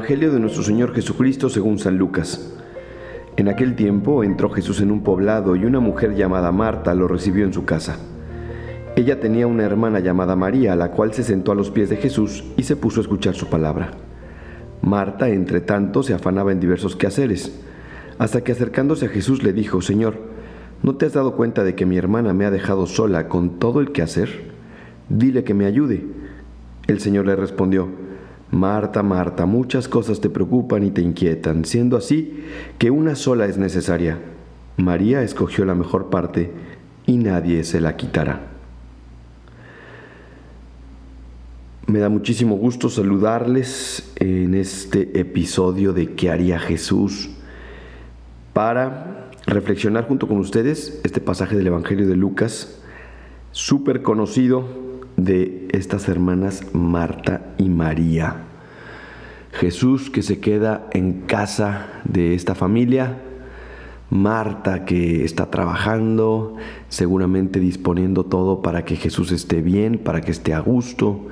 Evangelio de nuestro Señor Jesucristo según San Lucas. En aquel tiempo entró Jesús en un poblado y una mujer llamada Marta lo recibió en su casa. Ella tenía una hermana llamada María, la cual se sentó a los pies de Jesús y se puso a escuchar su palabra. Marta, entre tanto, se afanaba en diversos quehaceres, hasta que acercándose a Jesús le dijo, Señor, ¿no te has dado cuenta de que mi hermana me ha dejado sola con todo el quehacer? Dile que me ayude. El Señor le respondió, Marta, Marta, muchas cosas te preocupan y te inquietan, siendo así que una sola es necesaria. María escogió la mejor parte y nadie se la quitará. Me da muchísimo gusto saludarles en este episodio de ¿Qué haría Jesús? para reflexionar junto con ustedes este pasaje del Evangelio de Lucas, súper conocido de estas hermanas Marta y María. Jesús que se queda en casa de esta familia, Marta que está trabajando, seguramente disponiendo todo para que Jesús esté bien, para que esté a gusto,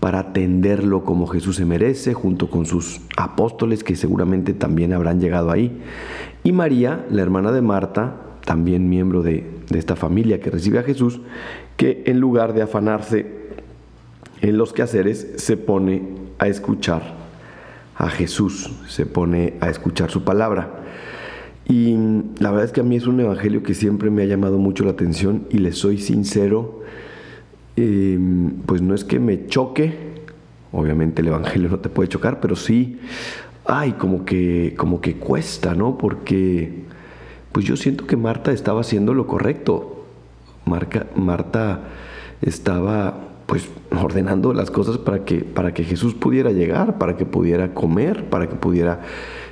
para atenderlo como Jesús se merece, junto con sus apóstoles que seguramente también habrán llegado ahí. Y María, la hermana de Marta, también miembro de, de esta familia que recibe a Jesús, que en lugar de afanarse en los quehaceres, se pone a escuchar a Jesús, se pone a escuchar su palabra. Y la verdad es que a mí es un evangelio que siempre me ha llamado mucho la atención y le soy sincero, em, pues no es que me choque, obviamente el evangelio no te puede chocar, pero sí, ay, como que, como que cuesta, ¿no? Porque pues yo siento que Marta estaba haciendo lo correcto. Marta estaba pues ordenando las cosas para que, para que Jesús pudiera llegar, para que pudiera comer, para que pudiera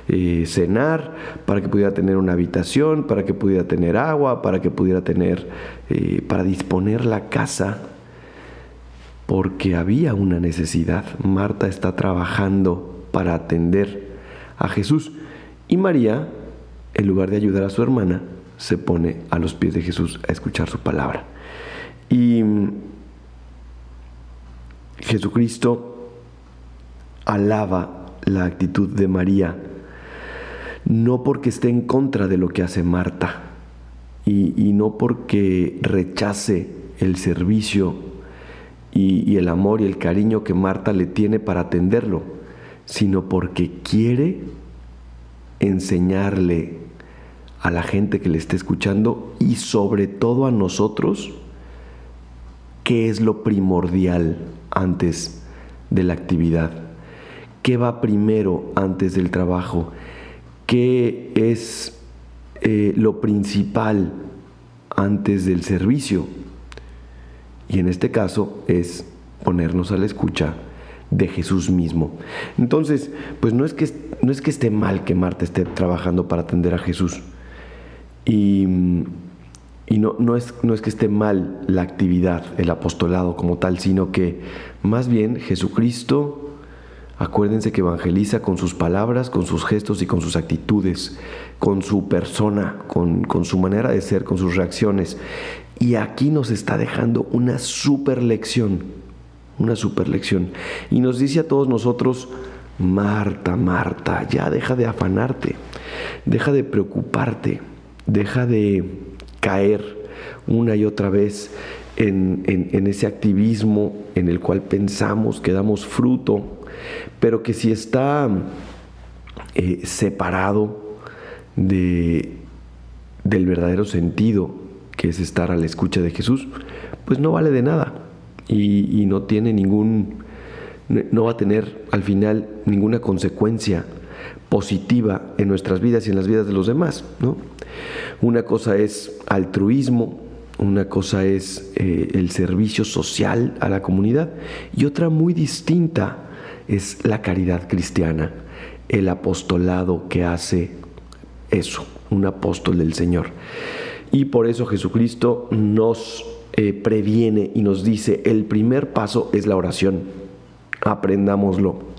eh, cenar, para que pudiera tener una habitación, para que pudiera tener agua, para que pudiera tener, eh, para disponer la casa, porque había una necesidad. Marta está trabajando para atender a Jesús y María, en lugar de ayudar a su hermana, se pone a los pies de Jesús a escuchar su palabra. Y Jesucristo alaba la actitud de María, no porque esté en contra de lo que hace Marta y, no porque rechace el servicio y el amor y el cariño que Marta le tiene para atenderlo, sino porque quiere enseñarle a la gente que le esté escuchando y sobre todo a nosotros qué es lo primordial antes de la actividad, qué va primero antes del trabajo, qué es eh, lo principal antes del servicio. Y en este caso es ponernos a la escucha de Jesús mismo. Entonces, pues no es que, no es que esté mal que Marta esté trabajando para atender a Jesús, y, no, no, es, no es que esté mal la actividad, el apostolado como tal, sino que más bien Jesucristo, acuérdense que evangeliza con sus palabras, con sus gestos y con sus actitudes, con su persona, con, con su manera de ser, con sus reacciones. Y aquí nos está dejando una super lección, una super lección. Y nos dice a todos nosotros, Marta, Marta, ya deja de afanarte, deja de preocuparte deja de caer una y otra vez en, ese activismo en el cual pensamos que damos fruto, pero que si está eh, separado de, del verdadero sentido, que es estar a la escucha de Jesús, pues no vale de nada y, no tiene ningún, no va a tener al final ninguna consecuencia positiva en nuestras vidas y en las vidas de los demás. ¿no? Una cosa es altruismo, una cosa es eh, el servicio social a la comunidad y otra muy distinta es la caridad cristiana, el apostolado que hace eso, un apóstol del Señor. Y por eso Jesucristo nos eh, previene y nos dice, el primer paso es la oración, aprendámoslo.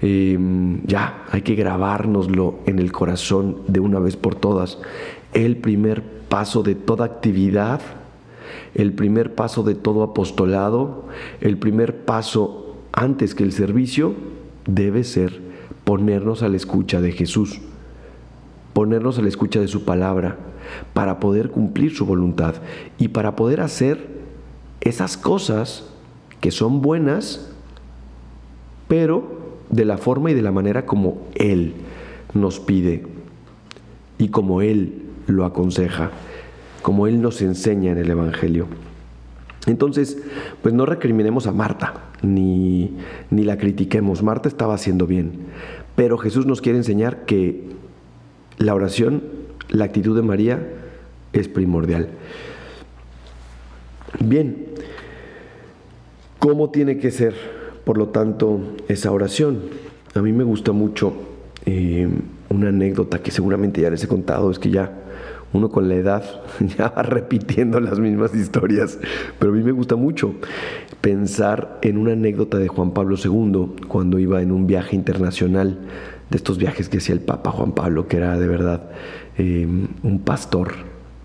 Em, ya, hay que grabárnoslo en el corazón de una vez por todas. El primer paso de toda actividad, el primer paso de todo apostolado, el primer paso antes que el servicio, debe ser ponernos a la escucha de Jesús, ponernos a la escucha de su palabra, para poder cumplir su voluntad y para poder hacer esas cosas que son buenas, pero de la forma y de la manera como Él nos pide y como Él lo aconseja, como Él nos enseña en el Evangelio. Entonces, pues no recriminemos a Marta, ni, ni la critiquemos. Marta estaba haciendo bien, pero Jesús nos quiere enseñar que la oración, la actitud de María es primordial. Bien, ¿cómo tiene que ser, por lo tanto, esa oración? A mí me gusta mucho eh, una anécdota que seguramente ya les he contado, es que ya uno con la edad ya va repitiendo las mismas historias, pero a mí me gusta mucho pensar en una anécdota de Juan Pablo II cuando iba en un viaje internacional, de estos viajes que hacía el Papa Juan Pablo, que era de verdad eh, un pastor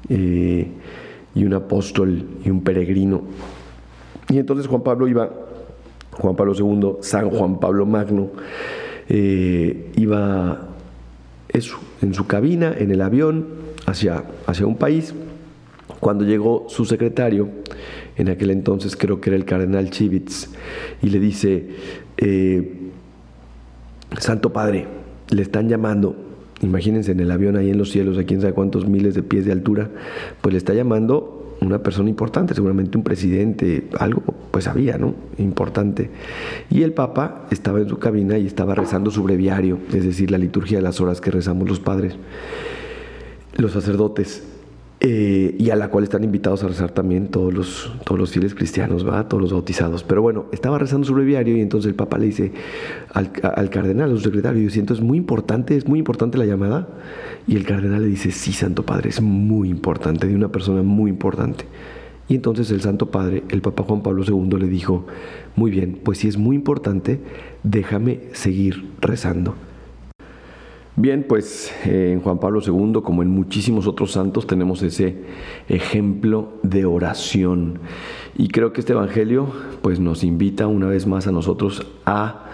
eh, y un apóstol y un peregrino. Y entonces Juan Pablo iba, Juan Pablo II, San Juan Pablo Magno, eh, iba en su cabina, en el avión, hacia, hacia un país. Cuando llegó su secretario, en aquel entonces creo que era el cardenal Chivitz, y le dice, Santo Padre, le están llamando, imagínense en el avión ahí en los cielos, a quién sabe cuántos miles de pies de altura, pues le está llamando una persona importante, seguramente un presidente, algo pues había, ¿no? Importante. Y el Papa estaba en su cabina y estaba rezando su breviario, es decir, la liturgia de las horas que rezamos los padres, los sacerdotes. Eh, y a la cual están invitados a rezar también todos los, todos los fieles cristianos, ¿va? todos los bautizados. Pero bueno, estaba rezando su breviario y entonces el Papa le dice al, al cardenal, a su secretario, y dice, entonces es muy importante, es muy importante la llamada. Y el cardenal le dice, sí, Santo Padre, es muy importante, de una persona muy importante. Y entonces el Santo Padre, el Papa Juan Pablo II, le dijo, muy bien, pues si es muy importante, déjame seguir rezando. Bien, pues eh, en Juan Pablo II, como en muchísimos otros santos, tenemos ese ejemplo de oración. Y creo que este Evangelio pues, nos invita una vez más a nosotros a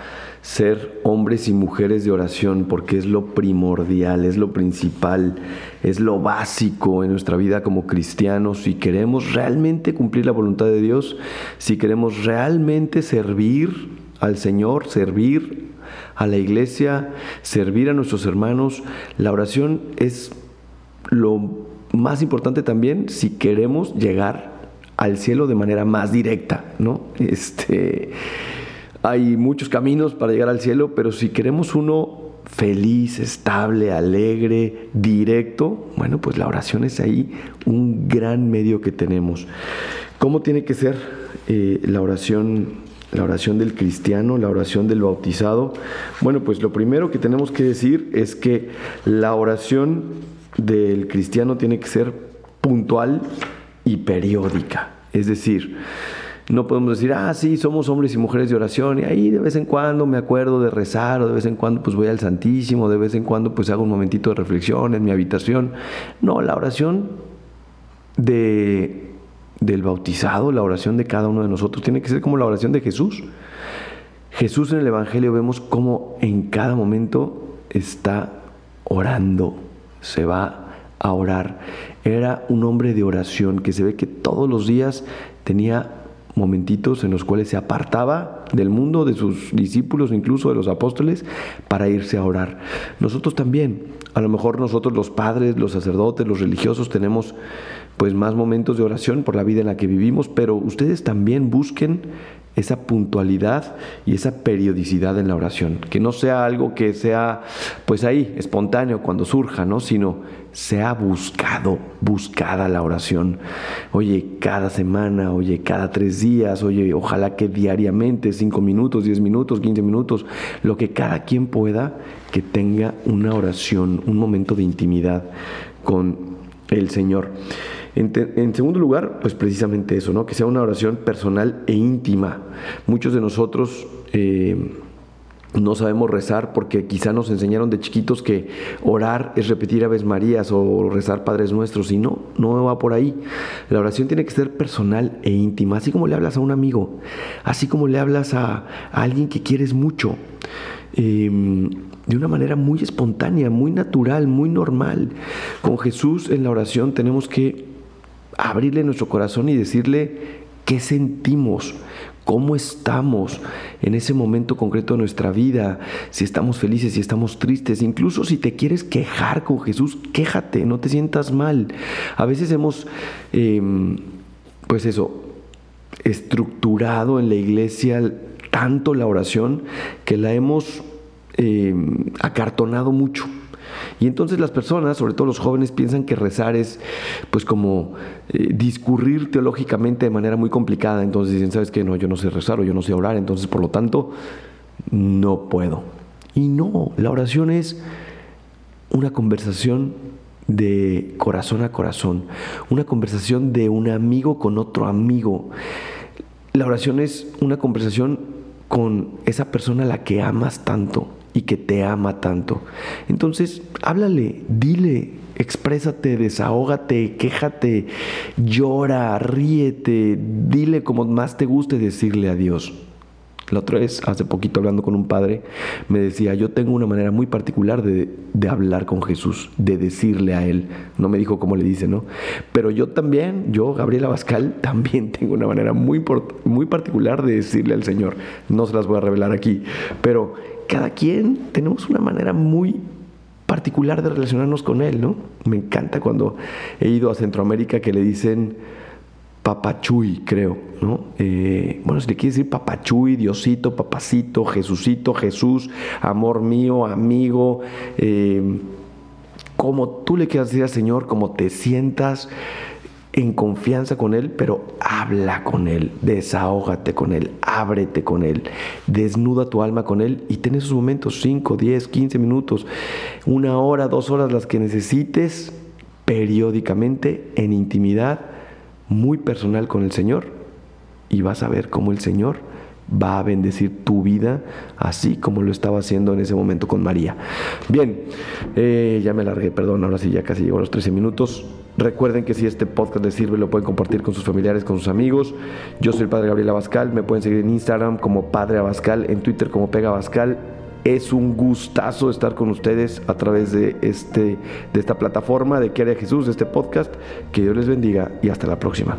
ser hombres y mujeres de oración, porque es lo primordial, es lo principal, es lo básico en nuestra vida como cristianos. Si queremos realmente cumplir la voluntad de Dios, si queremos realmente servir al Señor, servir a la iglesia, servir a nuestros hermanos. La oración es lo más importante también si queremos llegar al cielo de manera más directa, ¿no? Este, hay muchos caminos para llegar al cielo, pero si queremos uno feliz, estable, alegre, directo, bueno, pues la oración es ahí un gran medio que tenemos. ¿Cómo tiene que ser eh, la oración la oración del cristiano, la oración del bautizado. Bueno, pues lo primero que tenemos que decir es que la oración del cristiano tiene que ser puntual y periódica. Es decir, no podemos decir, ah, sí, somos hombres y mujeres de oración y ahí de vez en cuando me acuerdo de rezar o de vez en cuando pues voy al Santísimo, de vez en cuando pues hago un momentito de reflexión en mi habitación. No, la oración de del bautizado, la oración de cada uno de nosotros, tiene que ser como la oración de Jesús. Jesús en el Evangelio vemos cómo en cada momento está orando, se va a orar. Era un hombre de oración que se ve que todos los días tenía momentitos en los cuales se apartaba del mundo, de sus discípulos, incluso de los apóstoles, para irse a orar. Nosotros también, a lo mejor nosotros los padres, los sacerdotes, los religiosos tenemos pues más momentos de oración por la vida en la que vivimos, pero ustedes también busquen esa puntualidad y esa periodicidad en la oración, que no sea algo que sea pues ahí espontáneo cuando surja, ¿no? sino sea buscado, buscada la oración. Oye, cada semana, oye, cada tres días, oye, ojalá que diariamente, cinco minutos, diez minutos, quince minutos, lo que cada quien pueda, que tenga una oración, un momento de intimidad con el Señor. En, segundo lugar, pues precisamente eso, ¿no? Que sea una oración personal e íntima. Muchos de nosotros eh, no sabemos rezar porque quizá nos enseñaron de chiquitos que orar es repetir Aves Marías o rezar Padres Nuestros y no, no va por ahí. La oración tiene que ser personal e íntima, así como le hablas a un amigo, así como le hablas a, alguien que quieres mucho. em, de una manera muy espontánea, muy natural, muy normal. Con Jesús en la oración tenemos que abrirle nuestro corazón y decirle qué sentimos, cómo estamos en ese momento concreto de nuestra vida, si estamos felices, si estamos tristes, incluso si te quieres quejar con Jesús, quéjate, no te sientas mal. A veces hemos, em, pues eso, estructurado en la iglesia tanto la oración que la hemos em, acartonado mucho. Y entonces las personas, sobre todo los jóvenes, piensan que rezar es pues como eh, discurrir teológicamente de manera muy complicada. Entonces dicen, ¿sabes qué? No, yo no sé rezar o yo no sé orar, entonces por lo tanto no puedo. Y no, la oración es una conversación de corazón a corazón, una conversación de un amigo con otro amigo. La oración es una conversación con esa persona a la que amas tanto y que te ama tanto. Entonces, háblale, dile, exprésate, desahógate, quéjate, llora, ríete, dile como más te guste decirle a Dios. La otra vez, hace poquito hablando con un padre, me decía, yo tengo una manera muy particular de, de, hablar con Jesús, de decirle a Él. No me dijo cómo le dice, ¿no? Pero yo también, yo, Gabriela Bascal, también tengo una manera muy, muy particular de decirle al Señor. No se las voy a revelar aquí, pero cada quien tenemos una manera muy particular de relacionarnos con Él, ¿no? Me encanta cuando he ido a Centroamérica que le dicen papachuy, creo, ¿no? Eh, bueno, si le quieres decir papachuy, Diosito, papacito, Jesucito, Jesús, amor mío, amigo, eh, como tú le quieras decir al Señor, como te sientas, en confianza con Él, pero habla con Él, desahógate con Él, ábrete con Él, desnuda tu alma con Él y ten esos momentos, 5, 10, 15 minutos, una hora, dos horas, las que necesites, periódicamente, en intimidad, muy personal con el Señor, y vas a ver cómo el Señor va a bendecir tu vida así como lo estaba haciendo en ese momento con María. Bien, eh, ya me largué, perdón, ahora sí ya casi llevo los 13 minutos. Recuerden que si este podcast les sirve, lo pueden compartir con sus familiares, con sus amigos. Yo soy el Padre Gabriel Abascal. Me pueden seguir en Instagram como Padre Abascal, en Twitter como Pega Abascal. Es un gustazo estar con ustedes a través de, este, de esta plataforma de Que Jesús, de este podcast. Que Dios les bendiga y hasta la próxima.